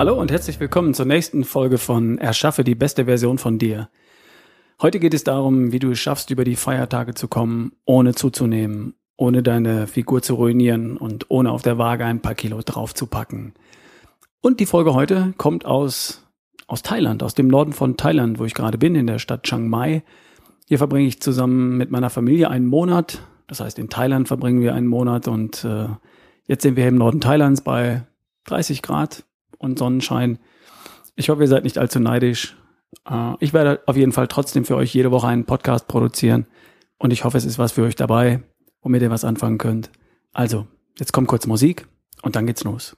Hallo und herzlich willkommen zur nächsten Folge von Erschaffe die beste Version von dir. Heute geht es darum, wie du es schaffst, über die Feiertage zu kommen, ohne zuzunehmen, ohne deine Figur zu ruinieren und ohne auf der Waage ein paar Kilo draufzupacken. Und die Folge heute kommt aus, aus Thailand, aus dem Norden von Thailand, wo ich gerade bin, in der Stadt Chiang Mai. Hier verbringe ich zusammen mit meiner Familie einen Monat. Das heißt, in Thailand verbringen wir einen Monat und äh, jetzt sind wir im Norden Thailands bei 30 Grad und Sonnenschein. Ich hoffe, ihr seid nicht allzu neidisch. Äh, ich werde auf jeden Fall trotzdem für euch jede Woche einen Podcast produzieren und ich hoffe, es ist was für euch dabei, womit ihr was anfangen könnt. Also, jetzt kommt kurz Musik und dann geht's los.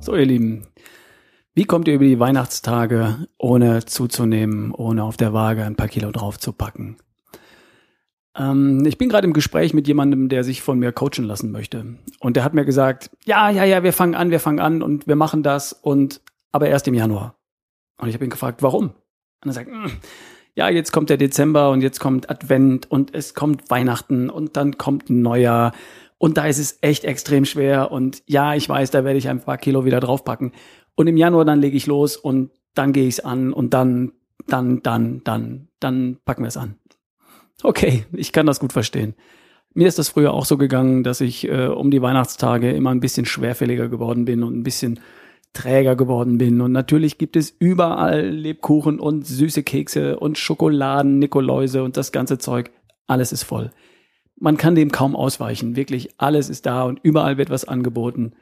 So, ihr Lieben, wie kommt ihr über die Weihnachtstage, ohne zuzunehmen, ohne auf der Waage ein paar Kilo draufzupacken? Ähm, ich bin gerade im Gespräch mit jemandem, der sich von mir coachen lassen möchte. Und der hat mir gesagt, ja, ja, ja, wir fangen an, wir fangen an und wir machen das und aber erst im Januar. Und ich habe ihn gefragt, warum? Und er sagt, hm, ja, jetzt kommt der Dezember und jetzt kommt Advent und es kommt Weihnachten und dann kommt Neujahr und da ist es echt extrem schwer und ja, ich weiß, da werde ich ein paar Kilo wieder draufpacken. Und im Januar dann lege ich los und dann gehe ich es an und dann, dann, dann, dann, dann packen wir es an. Okay, ich kann das gut verstehen. Mir ist das früher auch so gegangen, dass ich äh, um die Weihnachtstage immer ein bisschen schwerfälliger geworden bin und ein bisschen träger geworden bin. Und natürlich gibt es überall Lebkuchen und süße Kekse und Schokoladen, Nikoläuse und das ganze Zeug. Alles ist voll. Man kann dem kaum ausweichen. Wirklich alles ist da und überall wird was angeboten.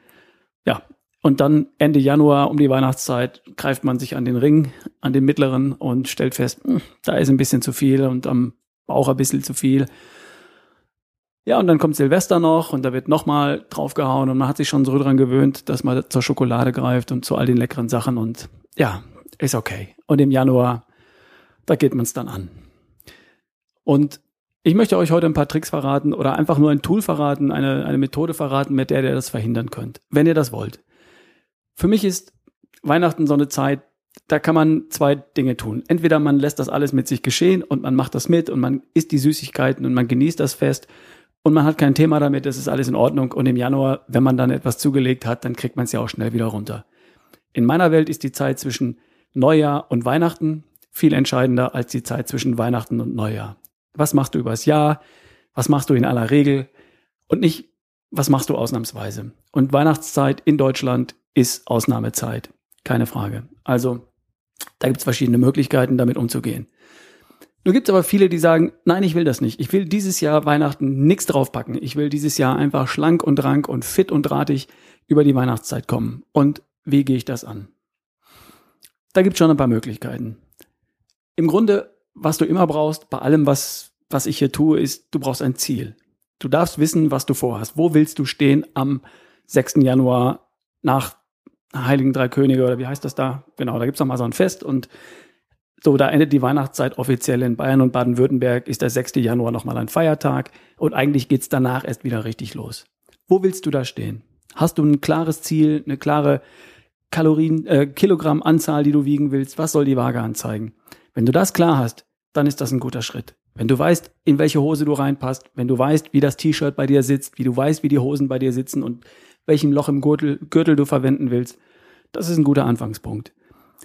Ja, und dann Ende Januar um die Weihnachtszeit greift man sich an den Ring, an den mittleren und stellt fest, hm, da ist ein bisschen zu viel und am Bauch ein bisschen zu viel. Ja, und dann kommt Silvester noch und da wird nochmal draufgehauen und man hat sich schon so dran gewöhnt, dass man zur Schokolade greift und zu all den leckeren Sachen und ja, ist okay. Und im Januar, da geht man es dann an. Und ich möchte euch heute ein paar Tricks verraten oder einfach nur ein Tool verraten, eine, eine Methode verraten, mit der ihr das verhindern könnt, wenn ihr das wollt. Für mich ist Weihnachten so eine Zeit, da kann man zwei Dinge tun. Entweder man lässt das alles mit sich geschehen und man macht das mit und man isst die Süßigkeiten und man genießt das Fest und man hat kein Thema damit, es ist alles in Ordnung und im Januar, wenn man dann etwas zugelegt hat, dann kriegt man es ja auch schnell wieder runter. In meiner Welt ist die Zeit zwischen Neujahr und Weihnachten viel entscheidender als die Zeit zwischen Weihnachten und Neujahr. Was machst du übers Jahr? Was machst du in aller Regel? Und nicht, was machst du ausnahmsweise? Und Weihnachtszeit in Deutschland ist Ausnahmezeit. Keine Frage. Also, da gibt es verschiedene Möglichkeiten, damit umzugehen. Nun gibt es aber viele, die sagen, nein, ich will das nicht. Ich will dieses Jahr Weihnachten nichts draufpacken. Ich will dieses Jahr einfach schlank und rank und fit und drahtig über die Weihnachtszeit kommen. Und wie gehe ich das an? Da gibt es schon ein paar Möglichkeiten. Im Grunde, was du immer brauchst, bei allem, was, was ich hier tue, ist, du brauchst ein Ziel. Du darfst wissen, was du vorhast. Wo willst du stehen am 6. Januar nach Heiligen Drei Könige oder wie heißt das da? Genau, da gibt's noch mal so ein Fest und so, da endet die Weihnachtszeit offiziell in Bayern und Baden-Württemberg, ist der 6. Januar nochmal ein Feiertag und eigentlich geht's danach erst wieder richtig los. Wo willst du da stehen? Hast du ein klares Ziel, eine klare Kalorien, äh, Kilogrammanzahl, die du wiegen willst? Was soll die Waage anzeigen? Wenn du das klar hast, dann ist das ein guter Schritt. Wenn du weißt, in welche Hose du reinpasst, wenn du weißt, wie das T-Shirt bei dir sitzt, wie du weißt, wie die Hosen bei dir sitzen und welchem Loch im Gürtel, Gürtel du verwenden willst. Das ist ein guter Anfangspunkt.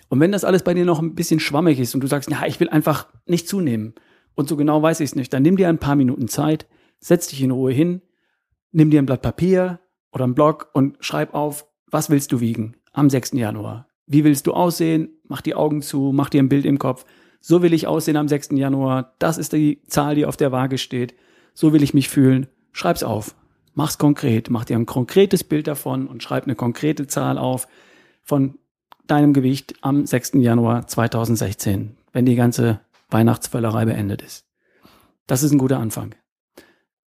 Und wenn das alles bei dir noch ein bisschen schwammig ist und du sagst, ja, ich will einfach nicht zunehmen und so genau weiß ich es nicht, dann nimm dir ein paar Minuten Zeit, setz dich in Ruhe hin, nimm dir ein Blatt Papier oder einen Block und schreib auf, was willst du wiegen am 6. Januar? Wie willst du aussehen? Mach die Augen zu, mach dir ein Bild im Kopf. So will ich aussehen am 6. Januar. Das ist die Zahl, die auf der Waage steht. So will ich mich fühlen. Schreib's auf. Mach's konkret, mach dir ein konkretes Bild davon und schreib eine konkrete Zahl auf von deinem Gewicht am 6. Januar 2016, wenn die ganze Weihnachtsvöllerei beendet ist. Das ist ein guter Anfang.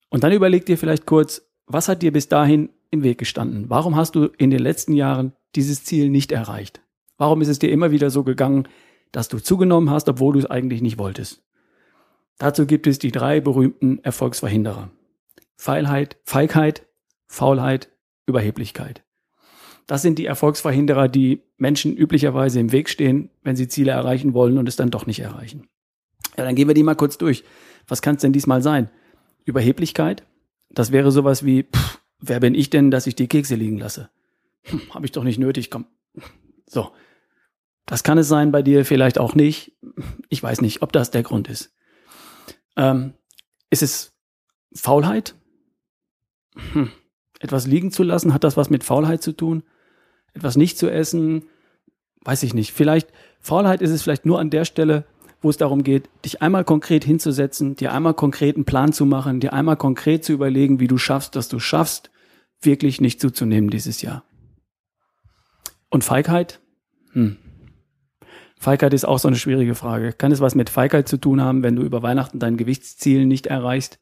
Und dann überleg dir vielleicht kurz, was hat dir bis dahin im Weg gestanden? Warum hast du in den letzten Jahren dieses Ziel nicht erreicht? Warum ist es dir immer wieder so gegangen, dass du zugenommen hast, obwohl du es eigentlich nicht wolltest? Dazu gibt es die drei berühmten Erfolgsverhinderer. Feilheit, Feigheit, Faulheit, Überheblichkeit. Das sind die Erfolgsverhinderer, die Menschen üblicherweise im Weg stehen, wenn sie Ziele erreichen wollen und es dann doch nicht erreichen. Ja, dann gehen wir die mal kurz durch. Was kann es denn diesmal sein? Überheblichkeit? Das wäre sowas wie, pff, wer bin ich denn, dass ich die Kekse liegen lasse? Hm, Habe ich doch nicht nötig, komm. So. Das kann es sein bei dir, vielleicht auch nicht. Ich weiß nicht, ob das der Grund ist. Ähm, ist es Faulheit? Hm. Etwas liegen zu lassen, hat das was mit Faulheit zu tun? Etwas nicht zu essen? Weiß ich nicht. Vielleicht, Faulheit ist es vielleicht nur an der Stelle, wo es darum geht, dich einmal konkret hinzusetzen, dir einmal konkret einen Plan zu machen, dir einmal konkret zu überlegen, wie du schaffst, dass du schaffst, wirklich nicht zuzunehmen dieses Jahr. Und Feigheit? Hm. Feigheit ist auch so eine schwierige Frage. Kann es was mit Feigheit zu tun haben, wenn du über Weihnachten dein Gewichtsziel nicht erreichst?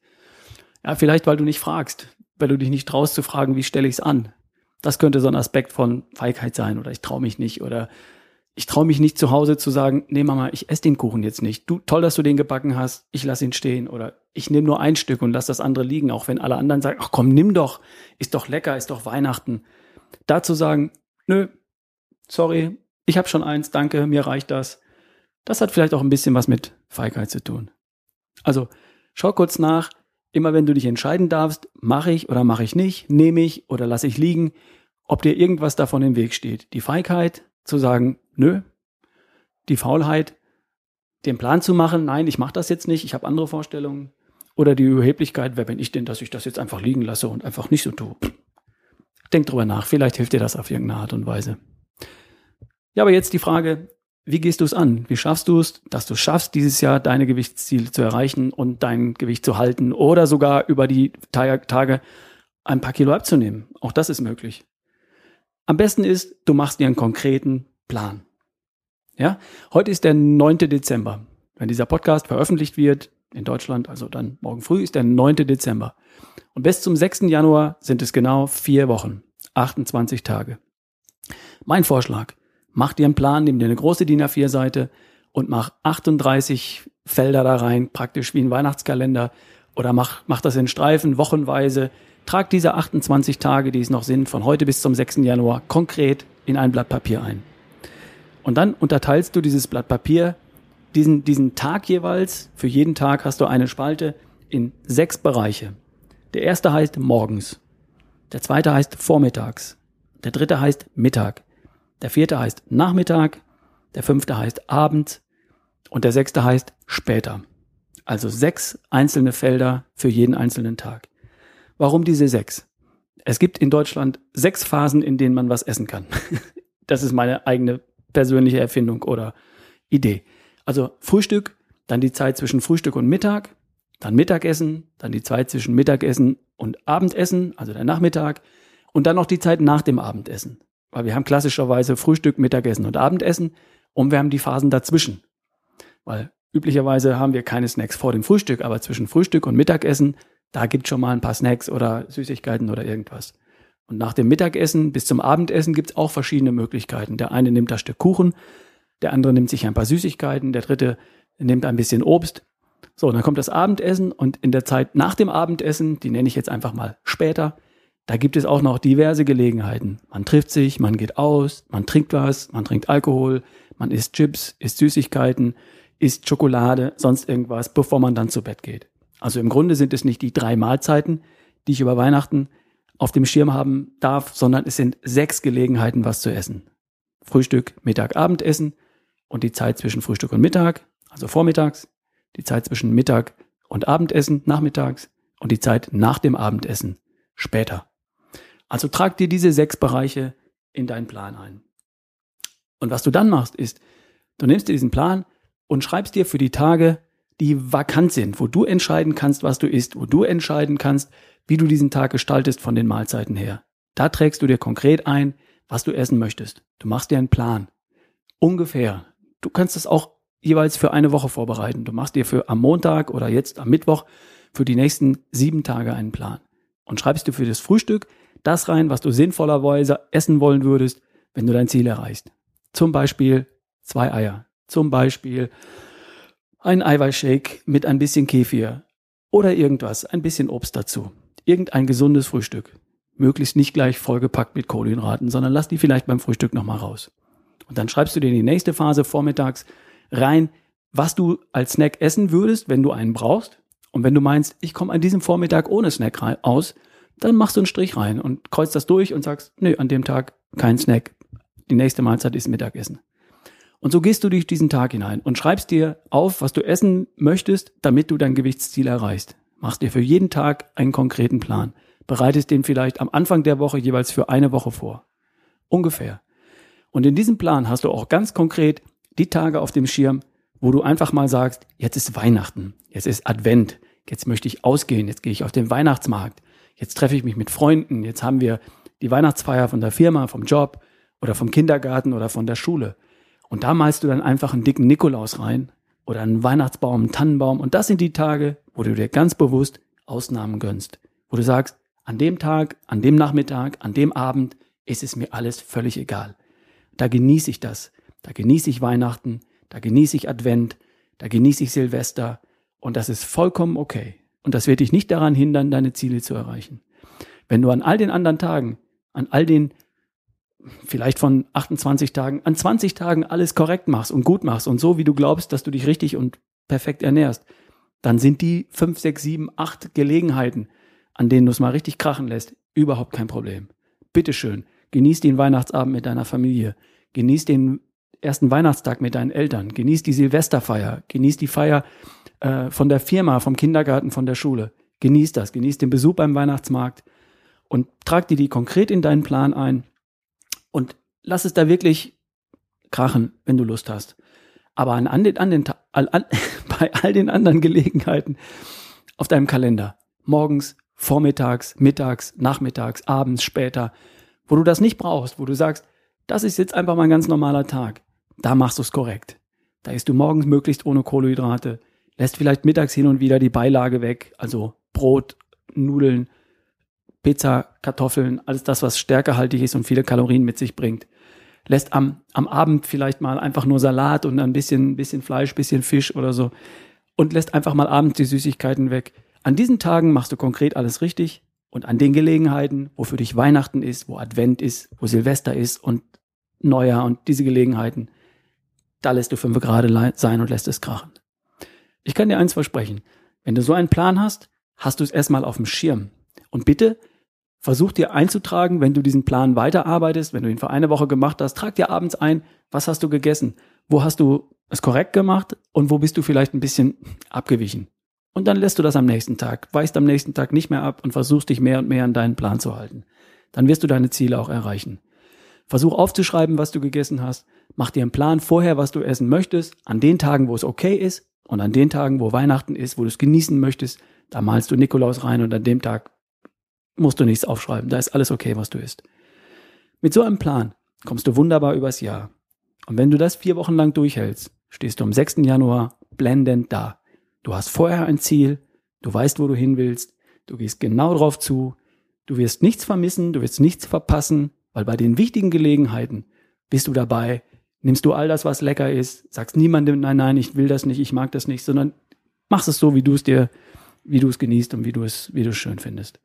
Ja, vielleicht, weil du nicht fragst, weil du dich nicht traust zu fragen, wie stelle ich es an? Das könnte so ein Aspekt von Feigheit sein oder ich traue mich nicht oder ich traue mich nicht zu Hause zu sagen, nee Mama, ich esse den Kuchen jetzt nicht. Du, toll, dass du den gebacken hast, ich lass ihn stehen. Oder ich nehme nur ein Stück und lass das andere liegen, auch wenn alle anderen sagen, ach komm, nimm doch, ist doch lecker, ist doch Weihnachten. Dazu sagen, nö, sorry, ich habe schon eins, danke, mir reicht das. Das hat vielleicht auch ein bisschen was mit Feigheit zu tun. Also schau kurz nach, immer wenn du dich entscheiden darfst, mache ich oder mache ich nicht, nehme ich oder lasse ich liegen, ob dir irgendwas davon im Weg steht. Die Feigheit zu sagen, nö, die Faulheit, den Plan zu machen, nein, ich mache das jetzt nicht, ich habe andere Vorstellungen. Oder die Überheblichkeit, wer bin ich denn, dass ich das jetzt einfach liegen lasse und einfach nicht so tue. Denk drüber nach, vielleicht hilft dir das auf irgendeine Art und Weise. Ja, aber jetzt die Frage, wie gehst du es an? Wie schaffst du es, dass du schaffst, dieses Jahr deine Gewichtsziele zu erreichen und dein Gewicht zu halten oder sogar über die Tage ein paar Kilo abzunehmen? Auch das ist möglich. Am besten ist, du machst dir einen konkreten Plan. Ja, heute ist der 9. Dezember. Wenn dieser Podcast veröffentlicht wird in Deutschland, also dann morgen früh ist der 9. Dezember. Und bis zum 6. Januar sind es genau vier Wochen, 28 Tage. Mein Vorschlag, mach dir einen Plan, nimm dir eine große DIN A4-Seite und mach 38 Felder da rein, praktisch wie ein Weihnachtskalender oder mach, mach das in Streifen, wochenweise. Trag diese 28 Tage, die es noch sind, von heute bis zum 6. Januar konkret in ein Blatt Papier ein. Und dann unterteilst du dieses Blatt Papier, diesen, diesen Tag jeweils, für jeden Tag hast du eine Spalte in sechs Bereiche. Der erste heißt morgens. Der zweite heißt vormittags. Der dritte heißt Mittag. Der vierte heißt Nachmittag. Der fünfte heißt Abend. Und der sechste heißt später. Also sechs einzelne Felder für jeden einzelnen Tag. Warum diese sechs? Es gibt in Deutschland sechs Phasen, in denen man was essen kann. Das ist meine eigene persönliche Erfindung oder Idee. Also Frühstück, dann die Zeit zwischen Frühstück und Mittag, dann Mittagessen, dann die Zeit zwischen Mittagessen und Abendessen, also der Nachmittag, und dann noch die Zeit nach dem Abendessen. Weil wir haben klassischerweise Frühstück, Mittagessen und Abendessen und wir haben die Phasen dazwischen. Weil üblicherweise haben wir keine Snacks vor dem Frühstück, aber zwischen Frühstück und Mittagessen, da gibt schon mal ein paar Snacks oder Süßigkeiten oder irgendwas. Und nach dem Mittagessen bis zum Abendessen gibt's auch verschiedene Möglichkeiten. Der eine nimmt das Stück Kuchen, der andere nimmt sich ein paar Süßigkeiten, der dritte nimmt ein bisschen Obst. So, dann kommt das Abendessen und in der Zeit nach dem Abendessen, die nenne ich jetzt einfach mal später, da gibt es auch noch diverse Gelegenheiten. Man trifft sich, man geht aus, man trinkt was, man trinkt Alkohol, man isst Chips, isst Süßigkeiten, isst Schokolade, sonst irgendwas, bevor man dann zu Bett geht. Also im Grunde sind es nicht die drei Mahlzeiten, die ich über Weihnachten auf dem Schirm haben darf, sondern es sind sechs Gelegenheiten, was zu essen. Frühstück, Mittag, Abendessen und die Zeit zwischen Frühstück und Mittag, also vormittags, die Zeit zwischen Mittag und Abendessen, nachmittags und die Zeit nach dem Abendessen, später. Also trag dir diese sechs Bereiche in deinen Plan ein. Und was du dann machst, ist, du nimmst dir diesen Plan und schreibst dir für die Tage, die vakant sind, wo du entscheiden kannst, was du isst, wo du entscheiden kannst, wie du diesen Tag gestaltest von den Mahlzeiten her. Da trägst du dir konkret ein, was du essen möchtest. Du machst dir einen Plan. Ungefähr. Du kannst das auch jeweils für eine Woche vorbereiten. Du machst dir für am Montag oder jetzt am Mittwoch für die nächsten sieben Tage einen Plan. Und schreibst du für das Frühstück das rein, was du sinnvollerweise essen wollen würdest, wenn du dein Ziel erreichst. Zum Beispiel zwei Eier. Zum Beispiel ein Eiweißshake mit ein bisschen Kefir. Oder irgendwas, ein bisschen Obst dazu irgendein gesundes Frühstück. möglichst nicht gleich vollgepackt mit Kohlenhydraten, sondern lass die vielleicht beim Frühstück nochmal raus. Und dann schreibst du dir in die nächste Phase vormittags rein, was du als Snack essen würdest, wenn du einen brauchst. Und wenn du meinst, ich komme an diesem Vormittag ohne Snack aus, dann machst du einen Strich rein und kreuzt das durch und sagst, nö, an dem Tag kein Snack. Die nächste Mahlzeit ist Mittagessen. Und so gehst du durch diesen Tag hinein und schreibst dir auf, was du essen möchtest, damit du dein Gewichtsziel erreichst. Machst dir für jeden Tag einen konkreten Plan. Bereitest den vielleicht am Anfang der Woche jeweils für eine Woche vor. Ungefähr. Und in diesem Plan hast du auch ganz konkret die Tage auf dem Schirm, wo du einfach mal sagst, jetzt ist Weihnachten, jetzt ist Advent, jetzt möchte ich ausgehen, jetzt gehe ich auf den Weihnachtsmarkt, jetzt treffe ich mich mit Freunden, jetzt haben wir die Weihnachtsfeier von der Firma, vom Job oder vom Kindergarten oder von der Schule. Und da malst du dann einfach einen dicken Nikolaus rein oder einen Weihnachtsbaum, einen Tannenbaum. Und das sind die Tage, wo du dir ganz bewusst Ausnahmen gönnst. Wo du sagst, an dem Tag, an dem Nachmittag, an dem Abend ist es mir alles völlig egal. Da genieße ich das. Da genieße ich Weihnachten. Da genieße ich Advent. Da genieße ich Silvester. Und das ist vollkommen okay. Und das wird dich nicht daran hindern, deine Ziele zu erreichen. Wenn du an all den anderen Tagen, an all den vielleicht von 28 Tagen an 20 Tagen alles korrekt machst und gut machst und so, wie du glaubst, dass du dich richtig und perfekt ernährst, dann sind die 5, 6, 7, 8 Gelegenheiten, an denen du es mal richtig krachen lässt, überhaupt kein Problem. Bitteschön, genieß den Weihnachtsabend mit deiner Familie, genieß den ersten Weihnachtstag mit deinen Eltern, genieß die Silvesterfeier, genieß die Feier äh, von der Firma, vom Kindergarten, von der Schule. Genieß das, genieß den Besuch beim Weihnachtsmarkt und trag dir die konkret in deinen Plan ein und lass es da wirklich krachen, wenn du Lust hast. Aber an, an den, an den, an, bei all den anderen Gelegenheiten auf deinem Kalender, morgens, vormittags, mittags, nachmittags, abends, später, wo du das nicht brauchst, wo du sagst, das ist jetzt einfach mal ein ganz normaler Tag, da machst du es korrekt. Da isst du morgens möglichst ohne Kohlenhydrate, lässt vielleicht mittags hin und wieder die Beilage weg, also Brot, Nudeln, Pizza, Kartoffeln, alles das, was stärkehaltig ist und viele Kalorien mit sich bringt. Lässt am, am Abend vielleicht mal einfach nur Salat und ein bisschen, bisschen Fleisch, bisschen Fisch oder so. Und lässt einfach mal abends die Süßigkeiten weg. An diesen Tagen machst du konkret alles richtig. Und an den Gelegenheiten, wo für dich Weihnachten ist, wo Advent ist, wo Silvester ist und Neujahr und diese Gelegenheiten, da lässt du fünf gerade sein und lässt es krachen. Ich kann dir eins versprechen. Wenn du so einen Plan hast, hast du es erstmal auf dem Schirm. Und bitte Versuch dir einzutragen, wenn du diesen Plan weiterarbeitest, wenn du ihn für eine Woche gemacht hast, trag dir abends ein, was hast du gegessen? Wo hast du es korrekt gemacht und wo bist du vielleicht ein bisschen abgewichen? Und dann lässt du das am nächsten Tag, weichst am nächsten Tag nicht mehr ab und versuchst dich mehr und mehr an deinen Plan zu halten. Dann wirst du deine Ziele auch erreichen. Versuch aufzuschreiben, was du gegessen hast. Mach dir einen Plan vorher, was du essen möchtest, an den Tagen, wo es okay ist und an den Tagen, wo Weihnachten ist, wo du es genießen möchtest. Da malst du Nikolaus rein und an dem Tag musst du nichts aufschreiben. Da ist alles okay, was du isst. Mit so einem Plan kommst du wunderbar übers Jahr. Und wenn du das vier Wochen lang durchhältst, stehst du am 6. Januar blendend da. Du hast vorher ein Ziel, du weißt, wo du hin willst, du gehst genau drauf zu, du wirst nichts vermissen, du wirst nichts verpassen, weil bei den wichtigen Gelegenheiten bist du dabei, nimmst du all das, was lecker ist, sagst niemandem, nein, nein, ich will das nicht, ich mag das nicht, sondern machst es so, wie du es dir, wie du es genießt und wie du es, wie du es schön findest.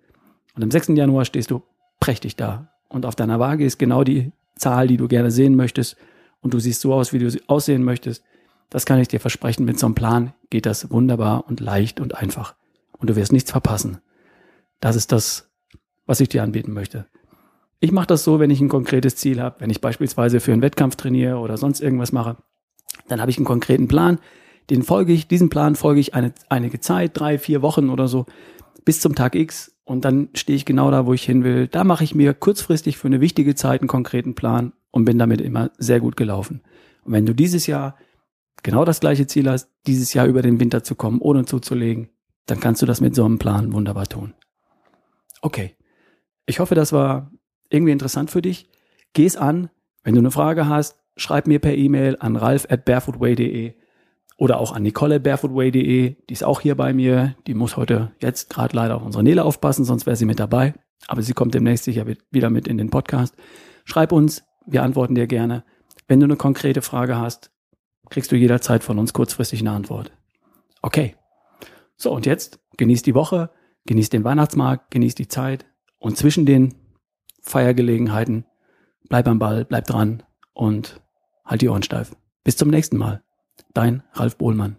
Und am 6. Januar stehst du prächtig da. Und auf deiner Waage ist genau die Zahl, die du gerne sehen möchtest. Und du siehst so aus, wie du aussehen möchtest. Das kann ich dir versprechen. Mit so einem Plan geht das wunderbar und leicht und einfach. Und du wirst nichts verpassen. Das ist das, was ich dir anbieten möchte. Ich mache das so, wenn ich ein konkretes Ziel habe, wenn ich beispielsweise für einen Wettkampf trainiere oder sonst irgendwas mache, dann habe ich einen konkreten Plan, den folge ich, diesen Plan folge ich eine, einige Zeit, drei, vier Wochen oder so, bis zum Tag X und dann stehe ich genau da, wo ich hin will. Da mache ich mir kurzfristig für eine wichtige Zeit einen konkreten Plan und bin damit immer sehr gut gelaufen. Und wenn du dieses Jahr genau das gleiche Ziel hast, dieses Jahr über den Winter zu kommen, ohne zuzulegen, dann kannst du das mit so einem Plan wunderbar tun. Okay. Ich hoffe, das war irgendwie interessant für dich. Geh es an. Wenn du eine Frage hast, schreib mir per E-Mail an ralf at barefootway.de oder auch an Nicole barefootway.de, die ist auch hier bei mir. Die muss heute jetzt gerade leider auf unsere Nele aufpassen, sonst wäre sie mit dabei. Aber sie kommt demnächst sicher wieder mit in den Podcast. Schreib uns, wir antworten dir gerne. Wenn du eine konkrete Frage hast, kriegst du jederzeit von uns kurzfristig eine Antwort. Okay. So, und jetzt genießt die Woche, genießt den Weihnachtsmarkt, genießt die Zeit und zwischen den Feiergelegenheiten. Bleib am Ball, bleib dran und halt die Ohren steif. Bis zum nächsten Mal. Dein Ralf Bohlmann.